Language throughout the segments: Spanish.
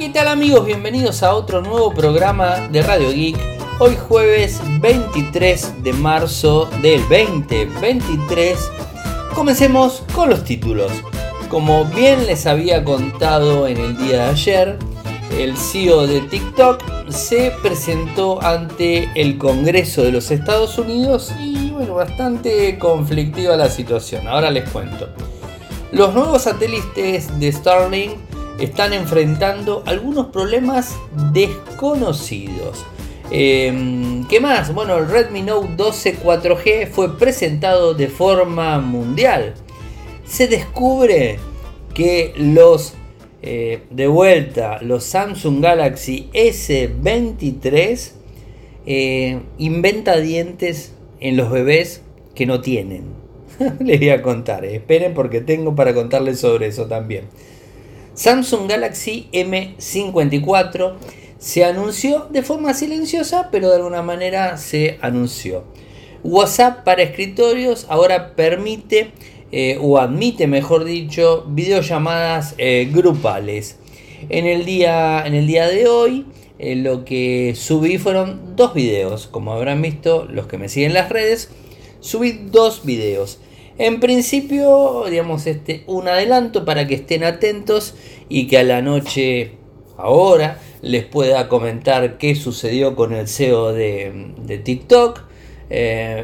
¿Qué tal amigos? Bienvenidos a otro nuevo programa de Radio Geek. Hoy jueves 23 de marzo del 2023. Comencemos con los títulos. Como bien les había contado en el día de ayer, el CEO de TikTok se presentó ante el Congreso de los Estados Unidos y bueno, bastante conflictiva la situación. Ahora les cuento. Los nuevos satélites de Starlink están enfrentando algunos problemas desconocidos. Em, ¿Qué más? Bueno, el Redmi Note 12 4G fue presentado de forma mundial. Se descubre que los eh, de vuelta los Samsung Galaxy S23 eh, inventa dientes en los bebés que no tienen. Les voy a contar, eh. esperen porque tengo para contarles sobre eso también. Samsung Galaxy M54 se anunció de forma silenciosa, pero de alguna manera se anunció. WhatsApp para escritorios ahora permite eh, o admite, mejor dicho, videollamadas eh, grupales. En el, día, en el día de hoy eh, lo que subí fueron dos videos. Como habrán visto los que me siguen en las redes, subí dos videos. En principio, digamos, este, un adelanto para que estén atentos y que a la noche, ahora, les pueda comentar qué sucedió con el CEO de, TikTok.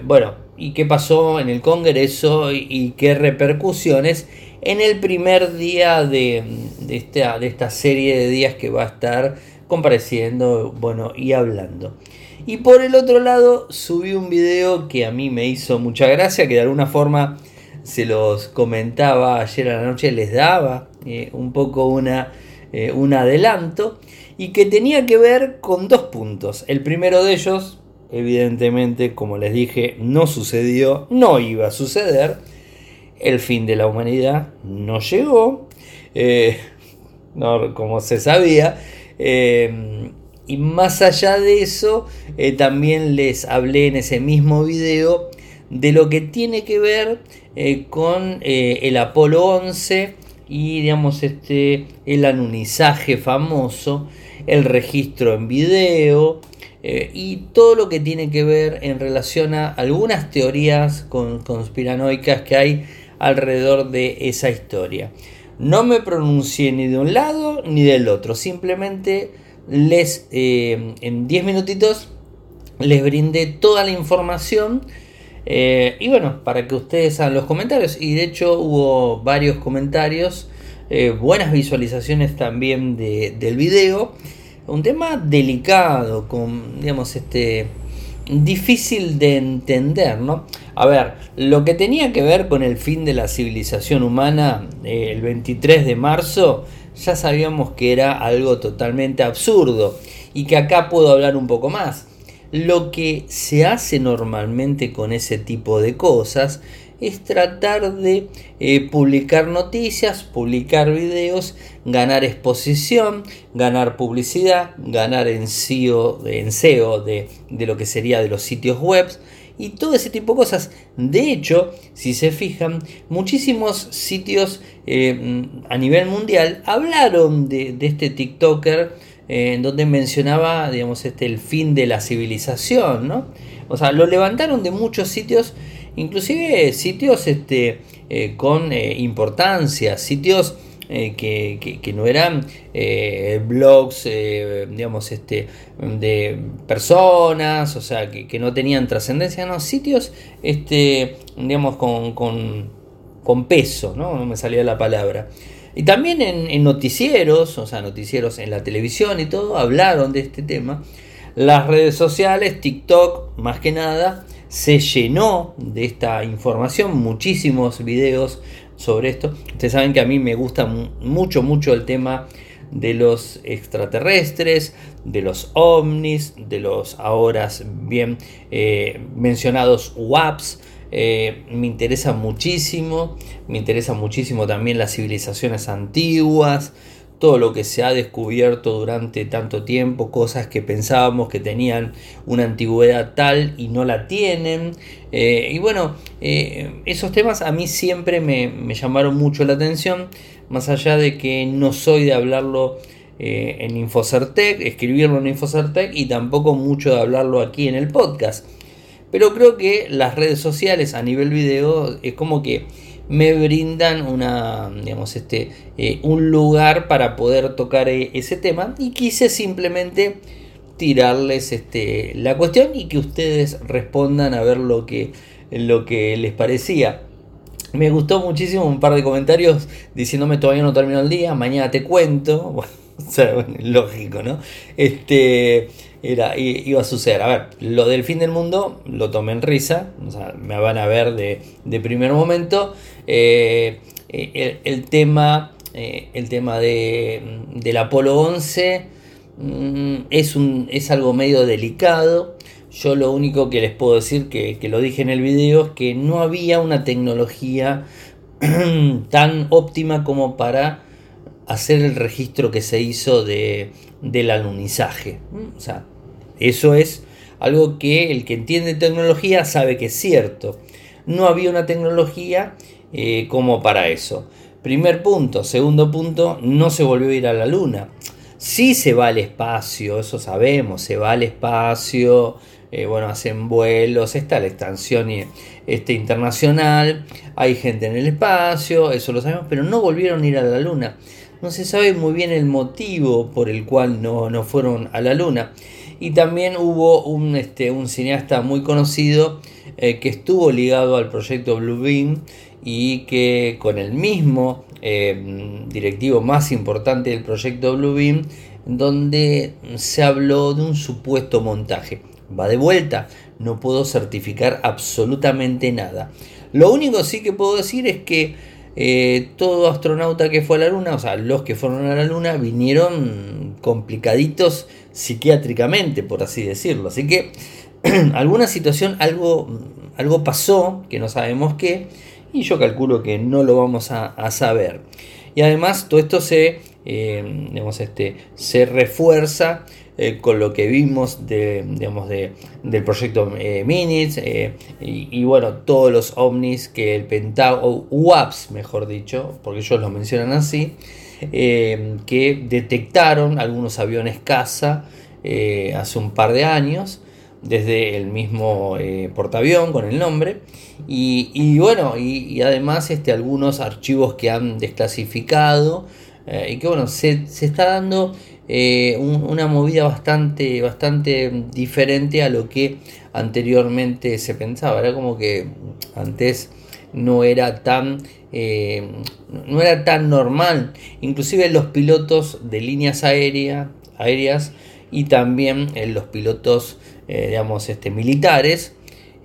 bueno, y qué pasó en el Congreso y, qué repercusiones en el primer día de, esta, de esta serie de días que va a estar compareciendo bueno, y hablando. Y por el otro lado subí un video que a mí me hizo mucha gracia, que de alguna forma se los comentaba ayer a la noche, les daba eh, un poco una, eh, un adelanto, y que tenía que ver con dos puntos. El primero de ellos, evidentemente, como les dije, no sucedió, no iba a suceder. El fin de la humanidad no llegó, eh, no, como se sabía. Y más allá de eso, también les hablé en ese mismo video de lo que tiene que ver con el Apolo 11 y digamos este el anunizaje famoso, el registro en video, eh, y todo lo que tiene que ver en relación a algunas teorías conspiranoicas que hay alrededor de esa historia. No me pronuncié ni de un lado ni del otro, simplemente les eh, en 10 minutitos les brindé toda la información eh, y bueno, para que ustedes hagan los comentarios y de hecho hubo varios comentarios, buenas visualizaciones también del video un tema delicado, con, digamos, este, difícil de entender, ¿no? A ver, lo que tenía que ver con el fin de la civilización humana eh, el 23 de marzo, ya sabíamos que era algo totalmente absurdo y que acá puedo hablar un poco más. Lo que se hace normalmente con ese tipo de cosas es tratar de eh, publicar noticias, publicar videos, ganar exposición, ganar publicidad, ganar en SEO, en SEO de, lo que sería de los sitios web y todo ese tipo de cosas. De hecho, si se fijan, muchísimos sitios eh, a nivel mundial hablaron de, este TikToker eh, en donde mencionaba, digamos, este, el fin de la civilización, ¿no? O sea, lo levantaron de muchos sitios inclusive sitios este, eh, con eh, importancia, sitios eh, que, no eran blogs, digamos, este, de personas, o sea, que, no tenían trascendencia, no, sitios, este, digamos, con, con, peso, ¿no? No me salía la palabra. Y también en, noticieros, o sea, noticieros en la televisión y todo, hablaron de este tema. Las redes sociales, TikTok, más que nada, se llenó de esta información, muchísimos videos sobre esto. Ustedes saben que a mí me gusta mucho, mucho el tema de los extraterrestres, de los ovnis, de los ahora bien eh, mencionados WAPs. Eh, me interesa muchísimo, me interesa muchísimo también las civilizaciones antiguas, todo lo que se ha descubierto durante tanto tiempo, cosas que pensábamos que tenían una antigüedad tal y no la tienen. Eh, y bueno, eh, esos temas a mí siempre me, llamaron mucho la atención, más allá de que no soy de hablarlo en Infocertec, escribirlo en Infocertec y tampoco mucho de hablarlo aquí en el podcast. Pero creo que las redes sociales a nivel video es como que me brindan una, digamos, este, eh, un lugar para poder tocar eh, ese tema y quise simplemente tirarles este, la cuestión y que ustedes respondan a ver lo que, lo que les parecía. Me gustó muchísimo un par de comentarios diciéndome todavía no terminó el día, mañana te cuento. Bueno, o sea, lógico, ¿no? Este, iba a suceder. A ver, lo del fin del mundo lo tomé en risa, o sea, me van a ver de, de primer momento. Eh, el, tema, eh, el tema de, del Apolo 11 mm, es, un, es algo medio delicado. Yo lo único que les puedo decir, que, que lo dije en el video, es que no había una tecnología tan óptima como para hacer el registro que se hizo de, del alunizaje. O sea, eso es algo que el que entiende tecnología sabe que es cierto. No había una tecnología eh, como para eso. Primer punto. Segundo punto, no se volvió a ir a la luna. Sí se va al espacio, eso sabemos, se va al espacio, eh, bueno, hacen vuelos, está la extensión este, internacional, hay gente en el espacio, eso lo sabemos, pero no volvieron a ir a la luna. No se sabe muy bien el motivo por el cual no, no fueron a la luna. Y también hubo un, este, un cineasta muy conocido eh, que estuvo ligado al proyecto Blue Beam y que con el mismo eh, directivo más importante del proyecto Blue Beam, donde se habló de un supuesto montaje. Va de vuelta, no puedo certificar absolutamente nada. Lo único sí que puedo decir es que eh, todo astronauta que fue a la Luna, o sea, los que fueron a la Luna, vinieron complicaditos psiquiátricamente, por así decirlo. Así que alguna situación, algo, algo pasó, que no sabemos qué, y yo calculo que no lo vamos a, saber. Y además todo esto se, eh, este, se refuerza eh, con lo que vimos digamos, de, del proyecto eh, Minutes y, bueno, todos los ovnis que el Pentágono, UAPS mejor dicho, porque ellos lo mencionan así, que detectaron algunos aviones caza hace un par de años desde el mismo eh, portaavión con el nombre. Y, bueno, y, además este, algunos archivos que han desclasificado. Eh, y que bueno, se, está dando eh, una movida bastante, bastante diferente a lo que anteriormente se pensaba. Era como que antes no era tan no era tan normal. Inclusive los pilotos de líneas aéreas y también los pilotos eh, digamos, este, militares,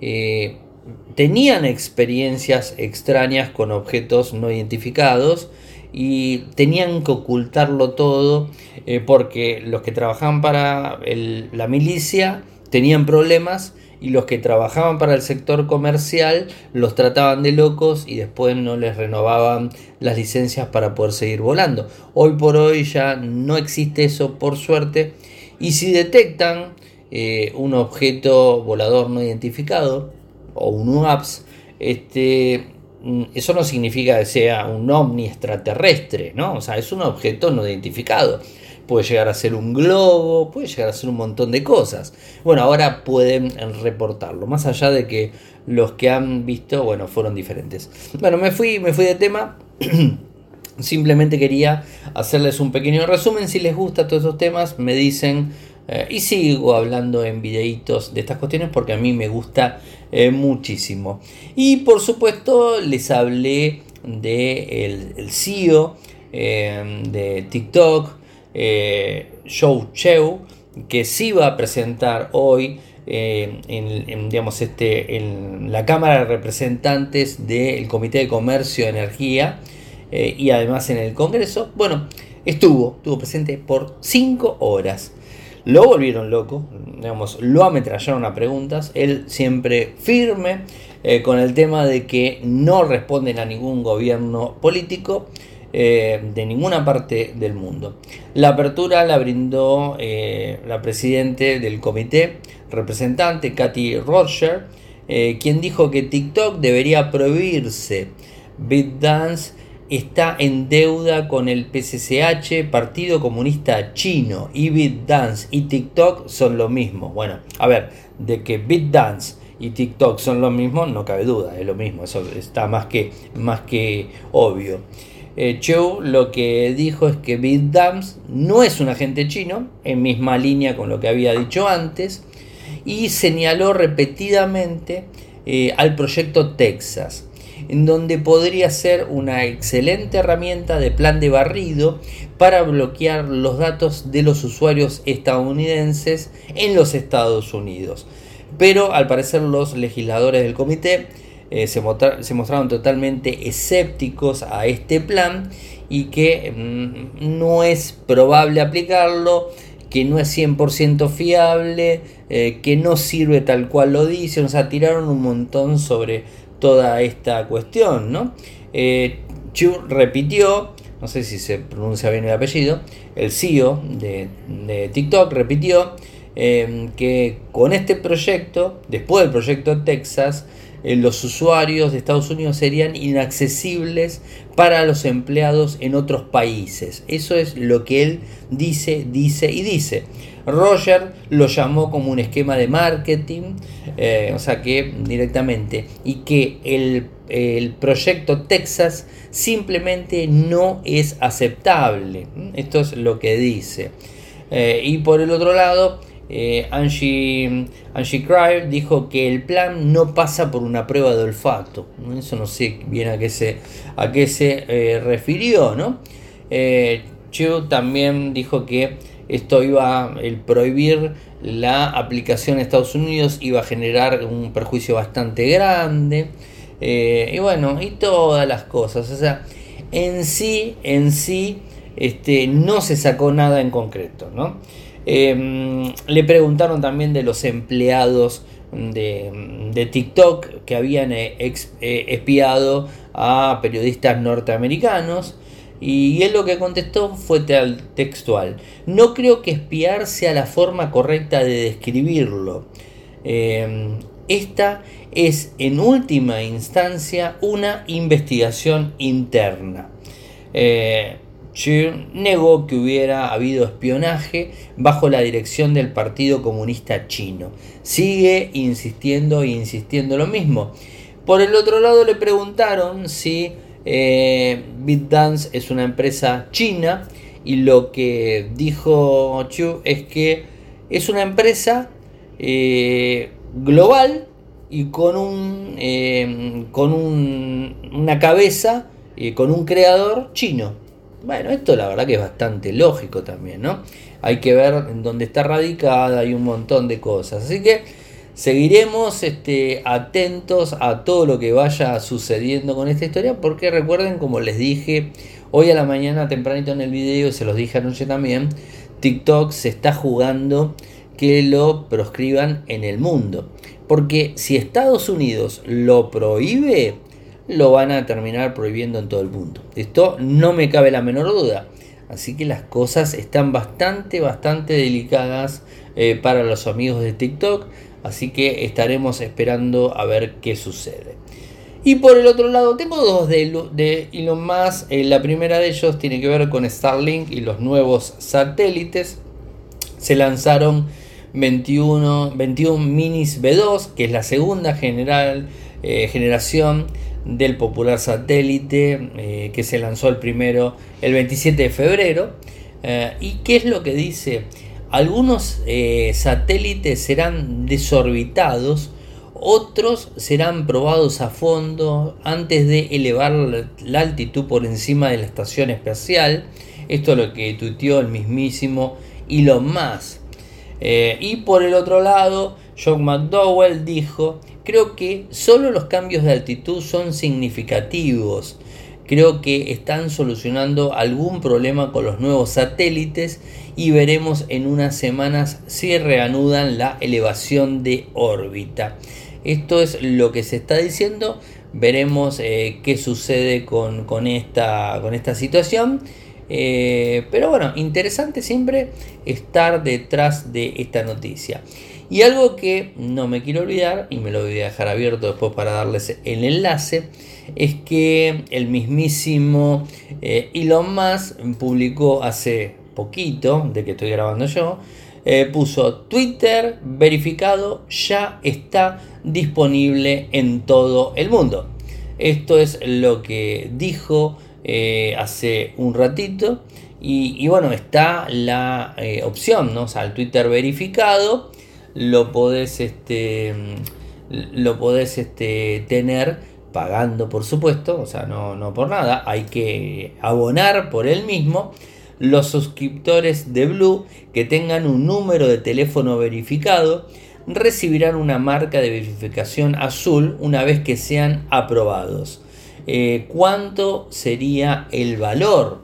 eh, tenían experiencias extrañas con objetos no identificados y tenían que ocultarlo todo eh, porque los que trabajaban para la milicia tenían problemas y los que trabajaban para el sector comercial los trataban de locos y después no les renovaban las licencias para poder seguir volando. Hoy por hoy ya no existe eso por suerte y si detectan eh, un objeto volador no identificado o un UAPS, este, mm, eso no significa que sea un ovni extraterrestre, ¿no? O sea, es un objeto no identificado. Puede llegar a ser un globo, puede llegar a ser un montón de cosas. Bueno, ahora pueden reportarlo, más allá de que los que han visto, bueno, fueron diferentes. Bueno, me fui, me fui de tema. Simplemente quería hacerles un pequeño resumen. Si les gusta todos esos temas, me dicen eh, y sigo hablando en videitos de estas cuestiones porque a mí me gusta eh, muchísimo. Y por supuesto les hablé de el, CEO eh, de TikTok, Show Cheu, que se va a presentar hoy en, digamos, este, en la Cámara de Representantes del Comité de Comercio y Energía y además en el Congreso. Bueno, estuvo, estuvo presente por 5 horas. Lo volvieron loco, digamos, lo ametrallaron a preguntas, él siempre firme eh, con el tema de que no responden a ningún gobierno político eh, de ninguna parte del mundo. La apertura la brindó eh, la presidente del comité representante, Katy Roger, quien dijo que TikTok debería prohibirse BitDance está en deuda con el PCCH, Partido Comunista Chino, y BitDance y TikTok son lo mismo. Bueno, a ver, de que BitDance y TikTok son lo mismo, no cabe duda, es lo mismo, eso está más que, más que obvio. Eh, lo que dijo es que BitDance no es un agente chino, en misma línea con lo que había dicho antes, y señaló repetidamente eh, al proyecto Texas, en donde podría ser una excelente herramienta de plan de barrido para bloquear los datos de los usuarios estadounidenses en los Estados Unidos. Pero al parecer los legisladores del comité eh, se, mostraron totalmente escépticos a este plan y que mm, no es probable aplicarlo, que no es 100% fiable, eh, que no sirve tal cual lo dicen, o sea, tiraron un montón sobre toda esta cuestión, ¿no? Eh, Chu repitió, no sé si se pronuncia bien el apellido, el CEO de, TikTok repitió que con este proyecto, después del proyecto Texas, los usuarios de Estados Unidos serían inaccesibles para los empleados en otros países. Eso es lo que él dice, dice y dice. Roger lo llamó como un esquema de marketing, eh, o sea que directamente, y que el, proyecto Texas simplemente no es aceptable. Esto es lo que dice. Eh, y por el otro lado, eh, Angie, Angie dijo que el plan no pasa por una prueba de olfato. Eso no sé bien a qué se, a qué se eh, refirió, ¿no? Eh, también dijo que esto iba, el prohibir la aplicación en Estados Unidos iba a generar un perjuicio bastante grande. y bueno, y todas las cosas. O sea, en sí, en sí, este, no se sacó nada en concreto, ¿no? Em, le preguntaron también de los empleados de, TikTok que habían eh, eh, espiado a periodistas norteamericanos. Y él lo que contestó fue textual. No creo que espiar sea la forma correcta de describirlo. Em, esta es en última instancia una investigación interna. Eh, Xi negó que hubiera habido espionaje bajo la dirección del Partido Comunista Chino. Sigue insistiendo e insistiendo lo mismo. Por el otro lado le preguntaron si eh, BitDance es una empresa china y lo que dijo Chu es que es una empresa eh, global y con un eh, con una cabeza y con un creador chino. Bueno, esto la verdad que es bastante lógico también, ¿no? Hay que ver en dónde está radicada, hay un montón de cosas. Así que seguiremos este, atentos a todo lo que vaya sucediendo con esta historia, porque recuerden, como les dije hoy a la mañana tempranito en el video, y se los dije anoche también, TikTok se está jugando que lo proscriban en el mundo. Porque si Estados Unidos lo prohíbe, lo van a terminar prohibiendo en todo el mundo. Esto no me cabe la menor duda. Así que las cosas están bastante, bastante delicadas eh, para los amigos de TikTok. Así que estaremos esperando a ver qué sucede. Y por el otro lado, tengo dos de, de Elon Musk. Eh, la primera de ellos tiene que ver con Starlink y los nuevos satélites. Se lanzaron 21, 21 minis B2, que es la segunda general, eh, generación del popular satélite eh, que se lanzó el primero el 27 de febrero. Eh, ¿Y qué es lo que dice? Algunos eh, satélites serán desorbitados, otros serán probados a fondo antes de elevar la altitud por encima de la estación espacial. Esto es lo que tuiteó el mismísimo Elon Musk. y por el otro lado, John McDowell dijo Creo que solo los cambios de altitud son significativos. Creo que están solucionando algún problema con los nuevos satélites y veremos en unas semanas si reanudan la elevación de órbita. Esto es lo que se está diciendo. Veremos eh, qué sucede con, esta, con esta situación. Eh, pero bueno, interesante siempre estar detrás de esta noticia. Y algo que no me quiero olvidar, y me lo voy a dejar abierto después para darles el enlace, es que el mismísimo eh, Elon Musk publicó hace poquito, de que estoy grabando yo, eh, puso Twitter verificado ya está disponible en todo el mundo. Esto es lo que dijo eh, hace un ratito. Y, bueno, está la opción, ¿no? O sea, el Twitter verificado lo podés, este, lo podés este, tener pagando, por supuesto, o sea, no, no por nada, hay que abonar por él mismo. Los suscriptores de Blue que tengan un número de teléfono verificado recibirán una marca de verificación azul una vez que sean aprobados. Eh, ¿Cuánto sería el valor?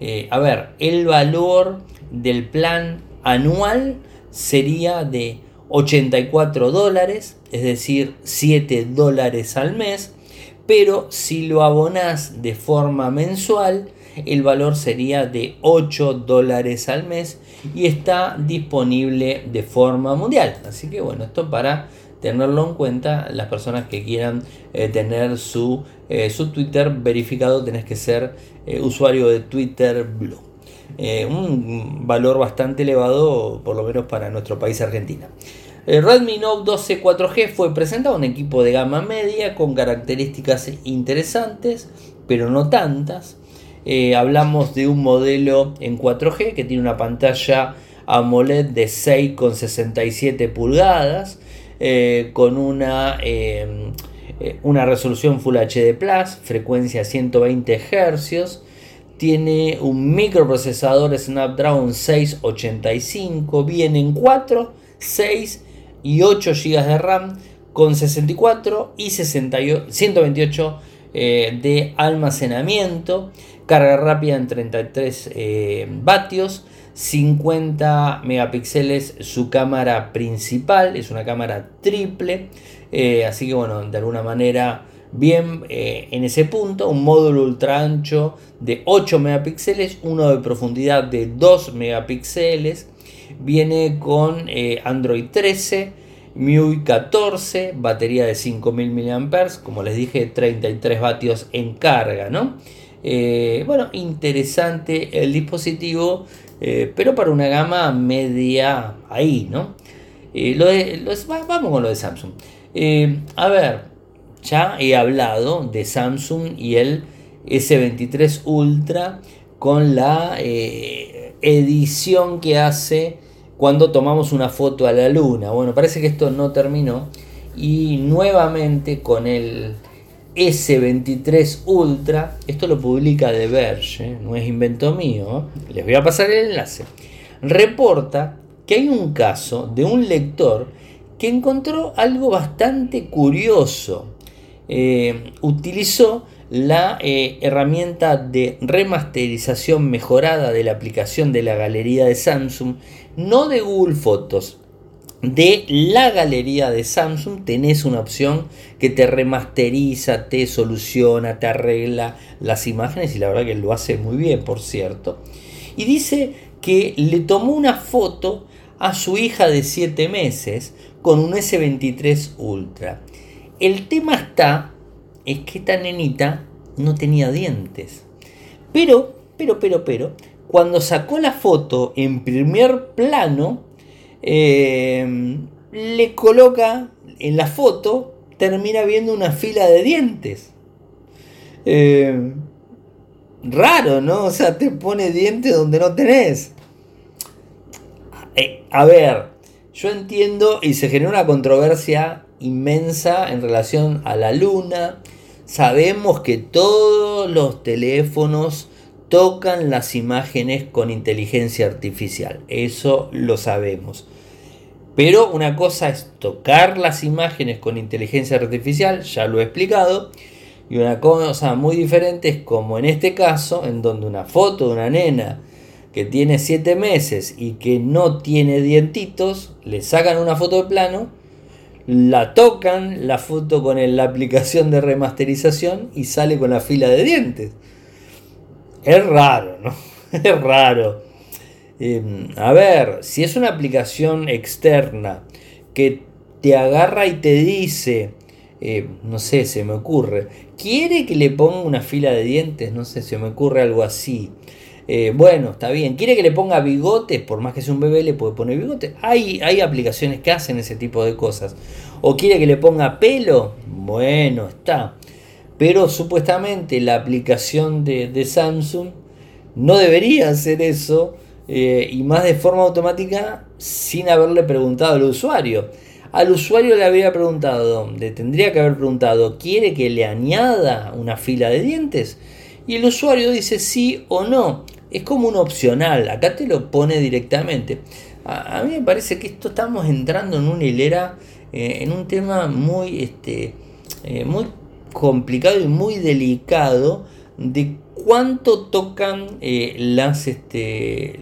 Eh, a ver, el valor del plan anual sería de 84 dólares, es decir, 7 dólares al mes, pero si lo abonás de forma mensual, el valor sería de 8 dólares al mes y está disponible de forma mundial. Así que bueno, esto para tenerlo en cuenta las personas que quieran eh, tener su, eh, su, Twitter verificado tenés que ser eh, usuario de Twitter Blue un valor bastante elevado por lo menos para nuestro país Argentina el Redmi Note 12 4G fue presentado un equipo de gama media con características interesantes pero no tantas hablamos de un modelo en 4G que tiene una pantalla AMOLED de 6,67 pulgadas eh, con una, em, eh, una resolución Full HD Plus, frecuencia 120 Hz. Tiene un microprocesador Snapdragon 685, viene en 4, 6 y 8 GB de RAM con 64 y 128 eh, de almacenamiento, carga rápida en 33 vatios. 50 megapíxeles su cámara principal, es una cámara triple, eh, así que bueno, de alguna manera bien eh, en ese punto, un módulo ultra ancho de 8 megapíxeles, uno de profundidad de 2 megapíxeles, viene con eh, Android 13, MIUI 14, batería de 5000 mAh, como les dije, 33 vatios en carga, ¿no? bueno, interesante el dispositivo eh, pero para una gama media ahí, ¿no? Eh, vamos con lo de Samsung. Eh, a ver, ya he hablado de Samsung y el S23 Ultra con la edición que hace cuando tomamos una foto a la luna. Bueno, parece que esto no terminó y nuevamente con el S23 Ultra, esto lo publica The Verge, ¿eh? no es invento mío, ¿eh? les voy a pasar el enlace, reporta que hay un caso de un lector que encontró algo bastante curioso. Eh, utilizó la herramienta de remasterización mejorada de la aplicación de la galería de Samsung, no de Google Fotos, de la galería de Samsung tenés una opción que te remasteriza, te soluciona, te arregla las imágenes y la verdad que lo hace muy bien, por cierto. Y dice que le tomó una foto a su hija de 7 meses con un S23 Ultra. El tema está es que esta nenita no tenía dientes. Pero, pero, pero, pero, cuando sacó la foto en primer plano, eh, le coloca en la foto, termina viendo una fila de dientes. Eh, raro, ¿no? O sea, te pone dientes donde no tenés. Eh, a ver, yo entiendo y se genera una controversia inmensa en relación a la luna. Sabemos que todos los teléfonos tocan las imágenes con inteligencia artificial. Eso lo sabemos. Pero una cosa es tocar las imágenes con inteligencia artificial, ya lo he explicado, y una cosa muy diferente es como en este caso, en donde una foto de una nena que tiene 7 meses y que no tiene dientitos, le sacan una foto de plano, la tocan, la foto con la aplicación de remasterización y sale con la fila de dientes. Es raro, ¿no? es raro. Em, a ver, si es una aplicación externa que te agarra y te dice, eh, no sé, se me ocurre, quiere que le ponga una fila de dientes, no sé, se me ocurre algo así. Eh, bueno, está bien. ¿Quiere que le ponga bigotes? Por más que sea un bebé, le puede poner bigotes. Hay, hay aplicaciones que hacen ese tipo de cosas. ¿O quiere que le ponga pelo? Bueno, está. Pero supuestamente la aplicación de, Samsung no debería hacer eso. Eh, y más de forma automática sin haberle preguntado al usuario. Al usuario le había preguntado, le tendría que haber preguntado, ¿quiere que le añada una fila de dientes? Y el usuario dice sí o no es como un opcional, acá te lo pone directamente. A, mí me parece que esto estamos entrando en una hilera, eh, en un tema muy, este, eh, muy complicado y muy delicado de cuánto tocan eh, las, este,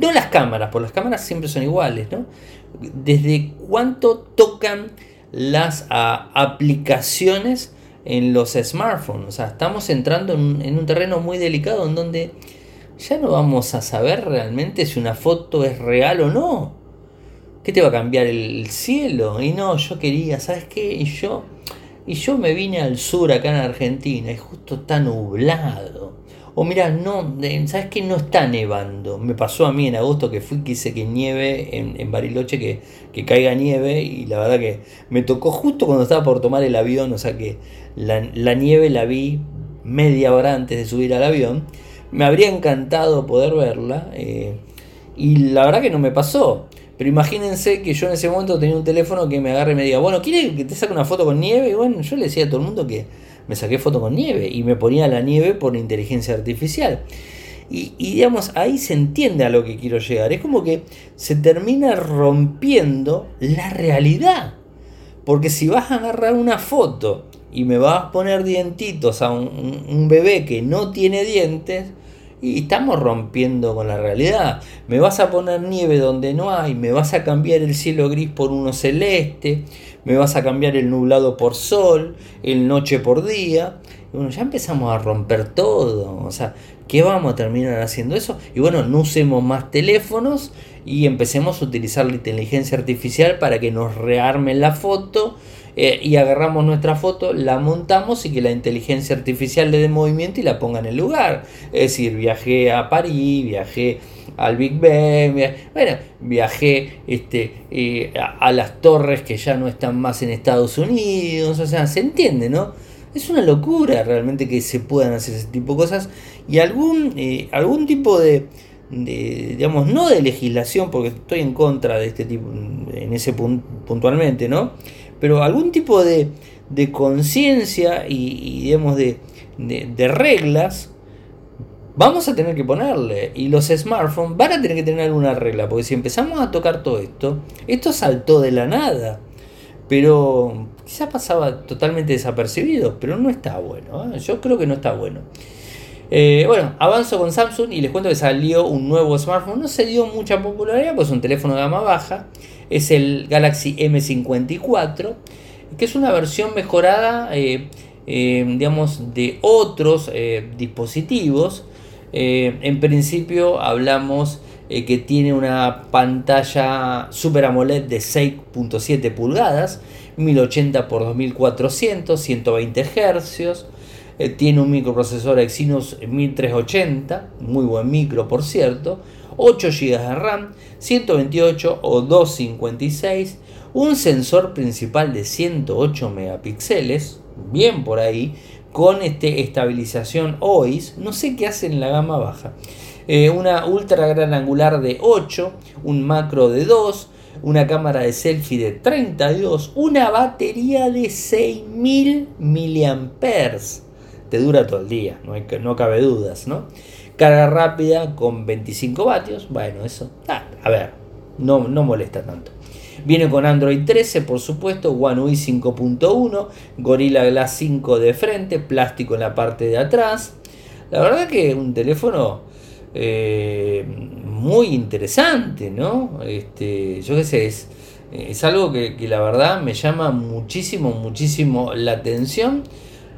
no las cámaras, por las cámaras siempre son iguales, ¿no? Desde cuánto tocan las aplicaciones en los smartphones. O sea, estamos entrando en, en un terreno muy delicado en donde ya no vamos a saber realmente si una foto es real o no. ¿Qué te va a cambiar el cielo? Y no, yo quería, ¿sabes qué? Y yo, y yo me vine al sur acá en Argentina y justo está nublado. O mira, no, ¿sabes qué? No está nevando. Me pasó a mí en agosto que fui, quise que nieve en, Bariloche, que, que, caiga nieve y la verdad que me tocó justo cuando estaba por tomar el avión, o sea que la, la nieve la vi media hora antes de subir al avión me habría encantado poder verla. Eh, y la verdad que no me pasó. Pero imagínense que yo en ese momento tenía un teléfono que me agarre y me diga, bueno, ¿quiere que te saque una foto con nieve? Y bueno, yo le decía a todo el mundo que me saqué foto con nieve y me ponía la nieve por inteligencia artificial. Y, y, digamos, ahí se entiende a lo que quiero llegar. Es como que se termina rompiendo la realidad. Porque si vas a agarrar una foto y me vas a poner dientitos a un bebé que no tiene dientes, y estamos rompiendo con la realidad. Me vas a poner nieve donde no hay, me vas a cambiar el cielo gris por uno celeste, me vas a cambiar el nublado por sol, el noche por día. Y bueno, ya empezamos a romper todo. O sea, ¿qué vamos a terminar haciendo eso? Y bueno, no usemos más teléfonos y empecemos a utilizar la inteligencia artificial para que nos rearmen la foto eh, y agarramos nuestra foto, la montamos y que la inteligencia artificial le dé movimiento y la ponga en el lugar. Es decir, viajé a París, viajé al Big Ben, bueno, viajé este, eh, a, las torres que ya no están más en Estados Unidos, o sea, se entiende, ¿no? Es una locura realmente que se puedan hacer ese tipo de cosas y algún, eh, algún tipo de, digamos, no de legislación, porque estoy en contra de este tipo, en ese puntualmente, ¿no? Pero algún tipo de, conciencia y, digamos de, reglas vamos a tener que ponerle. Y los smartphones van a tener que tener alguna regla porque si empezamos a tocar todo esto esto saltó de la nada. Pero quizás pasaba totalmente desapercibido pero no está bueno ¿eh? yo creo que no está bueno eh, bueno, avanzo con Samsung y les cuento que salió un nuevo smartphone. No se dio mucha popularidad, pues es un teléfono de gama baja es el Galaxy M54, que es una versión mejorada, eh, eh, digamos, de otros dispositivos. en principio hablamos que tiene una pantalla Super AMOLED de 6.7 pulgadas, 1080 x 2400, 120 Hz. Tiene un microprocesor Exynos 1380, muy buen micro por cierto, 8 GB de RAM, 128 o 256, un sensor principal de 108 megapíxeles, bien por ahí, con este estabilización OIS, no sé qué hace en la gama baja. Eh, una ultra gran angular de 8, un macro de 2, una cámara de selfie de 32, una batería de 6000 mAh. Te dura todo el día, no, hay, no cabe dudas, ¿no? Carga rápida con 25 vatios. Bueno, eso, ah, a ver, no, no molesta tanto. Viene con Android 13, por supuesto, One UI 5.1, Gorilla Glass 5 de frente, plástico en la parte de atrás. La verdad que es un teléfono eh, muy interesante, ¿no? Este, yo qué sé, es, es algo que, que, la verdad me llama muchísimo, muchísimo la atención.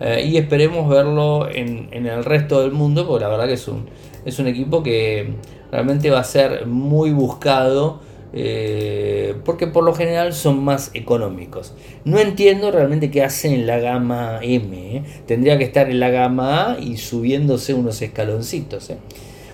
Eh, y esperemos verlo en, el resto del mundo, porque la verdad que es un, es un equipo que realmente va a ser muy buscado eh, porque por lo general son más económicos. No entiendo realmente qué hacen en la gama M. ¿eh? Tendría que estar en la gama A y subiéndose unos escaloncitos.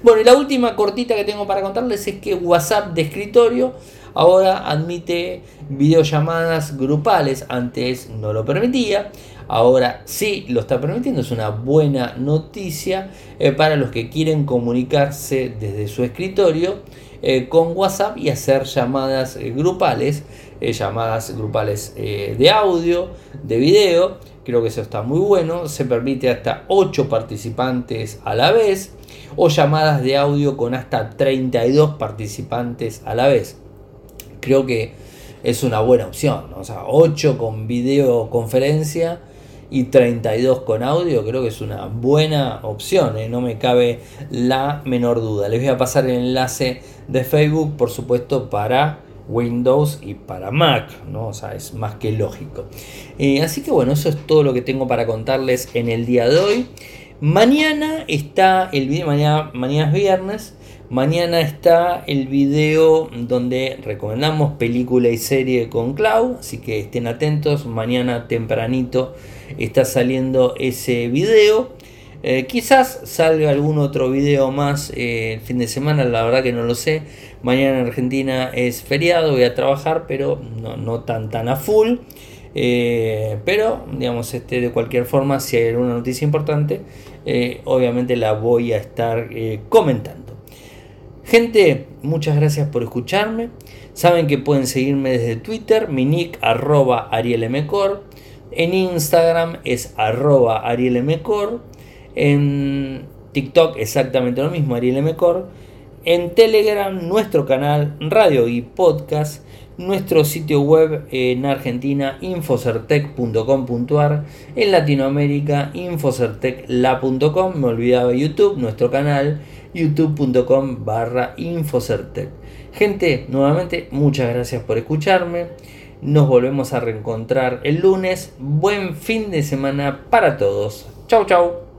Bueno, y la última cortita que tengo para contarles es que WhatsApp de escritorio ahora admite videollamadas grupales. Antes no lo permitía. Ahora sí lo está permitiendo. Es una buena noticia para los que quieren comunicarse desde su escritorio eh, con WhatsApp y hacer llamadas eh, grupales, eh, llamadas grupales de audio, de video. Creo que eso está muy bueno. Se permite hasta 8 participantes a la vez o llamadas de audio con hasta 32 participantes a la vez. Creo que es una buena opción. O sea, 8 con videoconferencia y 32 con audio, creo que es una buena opción, no me cabe la menor duda. Les voy a pasar el enlace de Facebook, por supuesto, para Windows y para Mac, ¿no? O sea, es más que lógico. Eh, así que bueno, eso es todo lo que tengo para contarles en el día de hoy. Mañana está el video, mañana, mañana es viernes. Mañana está el video donde recomendamos película y serie con Clau, así que estén atentos. Mañana tempranito está saliendo ese video. Eh, quizás salga algún otro video más eh, el fin de semana, la verdad que no lo sé. Mañana en Argentina es feriado, voy a trabajar, pero no, tan tan a full. Eh, pero, digamos, este, de cualquier forma, si hay alguna noticia importante, obviamente la voy a estar comentando. Gente, muchas gracias por escucharme. Saben que pueden seguirme desde Twitter, mi nick arroba arielmcor. En Instagram es arroba arielmcor. En TikTok exactamente lo mismo, Ariel Mecor. En Telegram, nuestro canal Radio y Podcast. Nuestro sitio web en Argentina, infocertec.com.ar. En Latinoamérica, infocertecla.com. Me olvidaba YouTube, nuestro canal, youtube.com barra infocertec. Gente, nuevamente, muchas gracias por escucharme. Nos volvemos a reencontrar el lunes. Buen fin de semana para todos. Chau, chau.